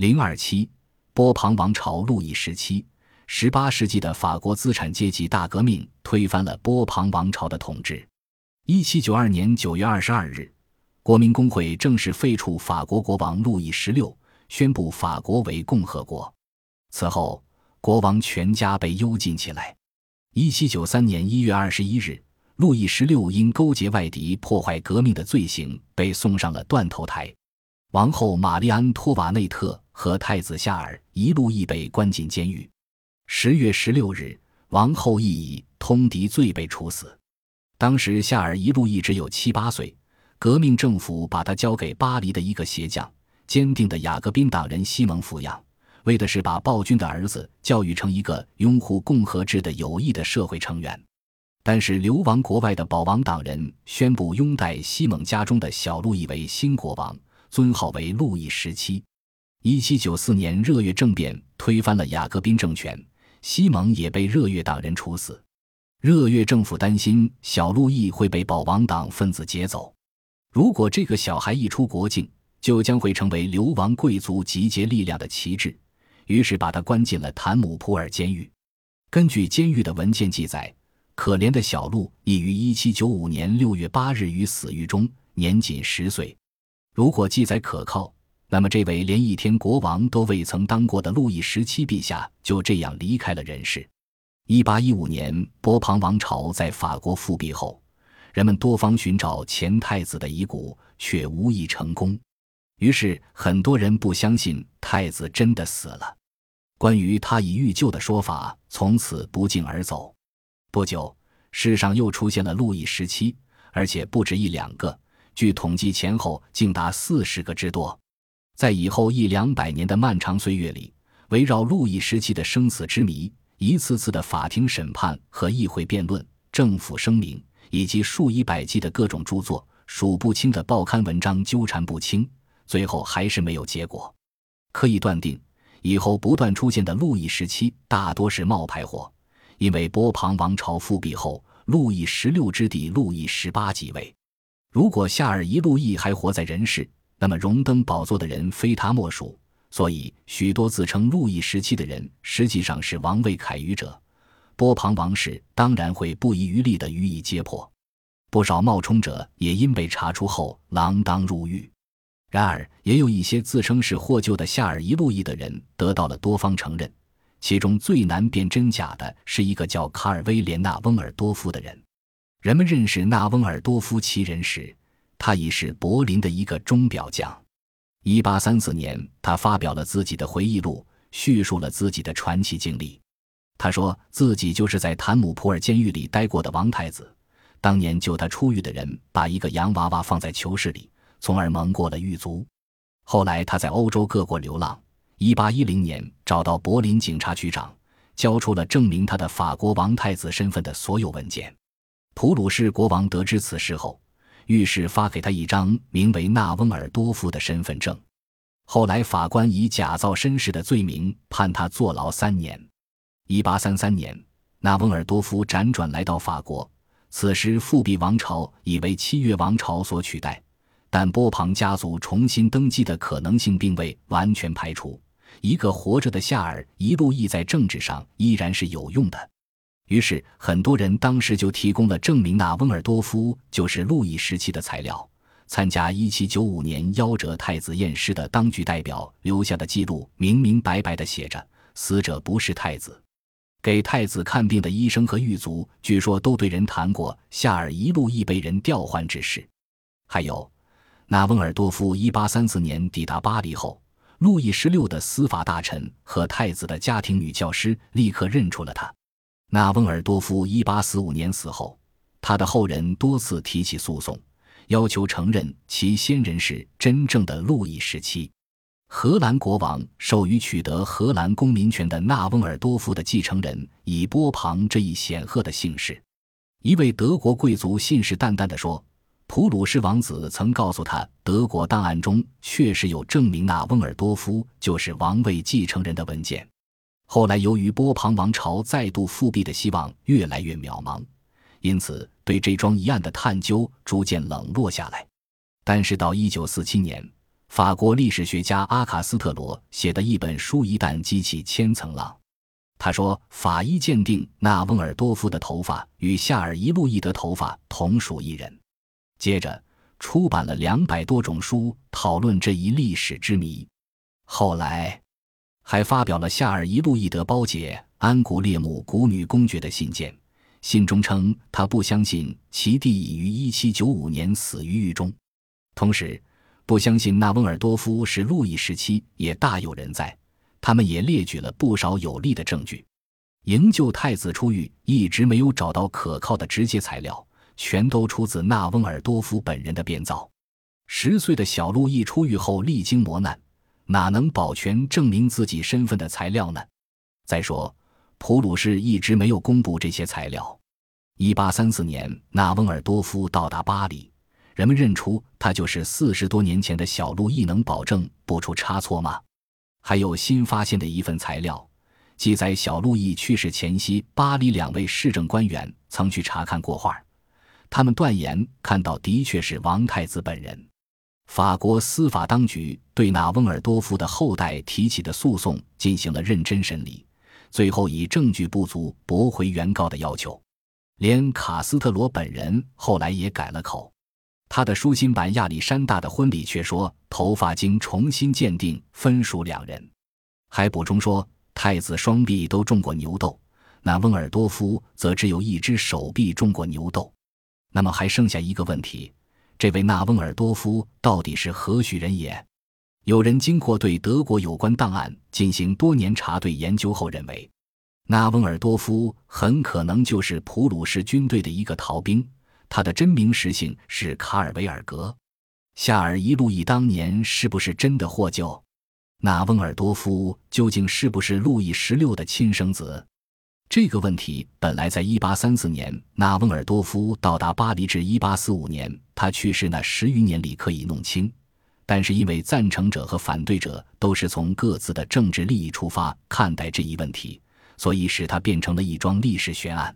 零二七，波旁王朝路易时期，十八世纪的法国资产阶级大革命推翻了波旁王朝的统治。一七九二年九月二十二日，国民公会正式废黜法国国王路易十六，宣布法国为共和国。此后，国王全家被幽禁起来。一七九三年一月二十一日。路易十六因勾结外敌、破坏革命的罪行，被送上了断头台。王后玛丽安托瓦内特和太子夏尔一路亦被关进监狱。十月十六日，王后亦以通敌罪被处死。当时夏尔一路易只有七八岁，革命政府把他交给巴黎的一个鞋匠、坚定的雅各宾党人西蒙抚养，为的是把暴君的儿子教育成一个拥护共和制的有益的社会成员。但是，流亡国外的保王党人宣布拥戴西蒙家中的小路易为新国王，尊号为路易十七。一七九四年热月政变推翻了雅各宾政权，西蒙也被热月党人处死。热月政府担心小路易会被保王党分子劫走，如果这个小孩一出国境，就将会成为流亡贵族集结力量的旗帜，于是把他关进了坦姆普尔监狱。根据监狱的文件记载。可怜的小路已于一七九五年六月八日于死狱中，年仅十岁。如果记载可靠，那么这位连一天国王都未曾当过的路易十七陛下就这样离开了人世。一八一五年，波旁王朝在法国复辟后，人们多方寻找前太子的遗骨，却无一成功。于是，很多人不相信太子真的死了。关于他已遇救的说法，从此不胫而走。不久，世上又出现了路易十七，而且不止一两个。据统计，前后竟达四十个之多。在以后一两百年的漫长岁月里，围绕路易十七的生死之谜，一次次的法庭审判和议会辩论、政府声明，以及数以百计的各种著作、数不清的报刊文章纠缠不清，最后还是没有结果。可以断定，以后不断出现的路易十七大多是冒牌货。因为波旁王朝复辟后，路易十六之弟路易十八即位。如果夏尔一路易还活在人世，那么荣登宝座的人非他莫属。所以，许多自称路易十七的人实际上是王位凯于者。波旁王室当然会不遗余力地予以揭破。不少冒充者也因被查出后锒铛入狱。然而，也有一些自称是获救的夏尔一路易的人得到了多方承认。其中最难辨真假的是一个叫卡尔威廉·纳翁尔多夫的人。人们认识纳翁尔多夫其人时，他已是柏林的一个钟表匠。一八三四年，他发表了自己的回忆录，叙述了自己的传奇经历。他说自己就是在坦姆普尔监狱里待过的王太子。当年救他出狱的人把一个洋娃娃放在囚室里，从而蒙过了狱卒。后来他在欧洲各国流浪。一八一零年，找到柏林警察局长，交出了证明他的法国王太子身份的所有文件。普鲁士国王得知此事后，御史发给他一张名为纳翁尔多夫的身份证。后来，法官以假造身世的罪名判他坐牢三年。一八三三年，纳翁尔多夫辗转来到法国，此时复辟王朝已为七月王朝所取代，但波旁家族重新登基的可能性并未完全排除。一个活着的夏尔一路易在政治上依然是有用的，于是很多人当时就提供了证明纳翁尔多夫就是路易时期的材料。参加1795年夭折太子验尸的当局代表留下的记录，明明白白的写着死者不是太子。给太子看病的医生和狱卒据说都对人谈过夏尔一路易被人调换之事。还有，纳翁尔多夫1834年抵达巴黎后。路易十六的司法大臣和太子的家庭女教师立刻认出了他。纳翁尔多夫一八四五年死后，他的后人多次提起诉讼，要求承认其先人是真正的路易十七。荷兰国王授予取得荷兰公民权的纳翁尔多夫的继承人以波旁这一显赫的姓氏。一位德国贵族信誓旦旦地说。普鲁士王子曾告诉他，德国档案中确实有证明纳翁尔多夫就是王位继承人的文件。后来，由于波旁王朝再度复辟的希望越来越渺茫，因此对这桩疑案的探究逐渐冷落下来。但是到一九四七年，法国历史学家阿卡斯特罗写的一本书一旦激起千层浪。他说，法医鉴定纳翁尔多夫的头发与夏尔伊路易的头发同属一人。接着出版了两百多种书讨论这一历史之谜。后来还发表了夏尔伊路易德包解安古列姆古女公爵的信件，信中称他不相信其弟已于1795年死于狱中，同时不相信纳翁尔多夫是路易时期也大有人在。他们也列举了不少有力的证据。营救太子出狱一直没有找到可靠的直接材料，全都出自纳翁尔多夫本人的编造。十岁的小路易出狱后历经磨难，哪能保全证明自己身份的材料呢？再说，普鲁士一直没有公布这些材料。一八三四年，纳翁尔多夫到达巴黎，人们认出他就是四十多年前的小路易，能保证不出差错吗？还有新发现的一份材料，记载小路易去世前夕，巴黎两位市政官员曾去查看过画，他们断言看到的确是王太子本人。法国司法当局对纳翁尔多夫的后代提起的诉讼进行了认真审理，最后以证据不足驳回原告的要求。连卡斯特罗本人后来也改了口。他的书信版亚历山大的婚礼却说头发经重新鉴定分属两人，还补充说太子双臂都中过牛痘，那翁尔多夫则只有一只手臂中过牛痘。那么还剩下一个问题：这位纳翁尔多夫到底是何许人也？有人经过对德国有关档案进行多年查对研究后认为，纳翁尔多夫很可能就是普鲁士军队的一个逃兵。他的真名实姓是卡尔维尔格。夏尔伊路易当年是不是真的获救？纳翁尔多夫究竟是不是路易十六的亲生子？这个问题本来在1834年纳翁尔多夫到达巴黎至1845年他去世那十余年里可以弄清，但是因为赞成者和反对者都是从各自的政治利益出发看待这一问题，所以使它变成了一桩历史悬案。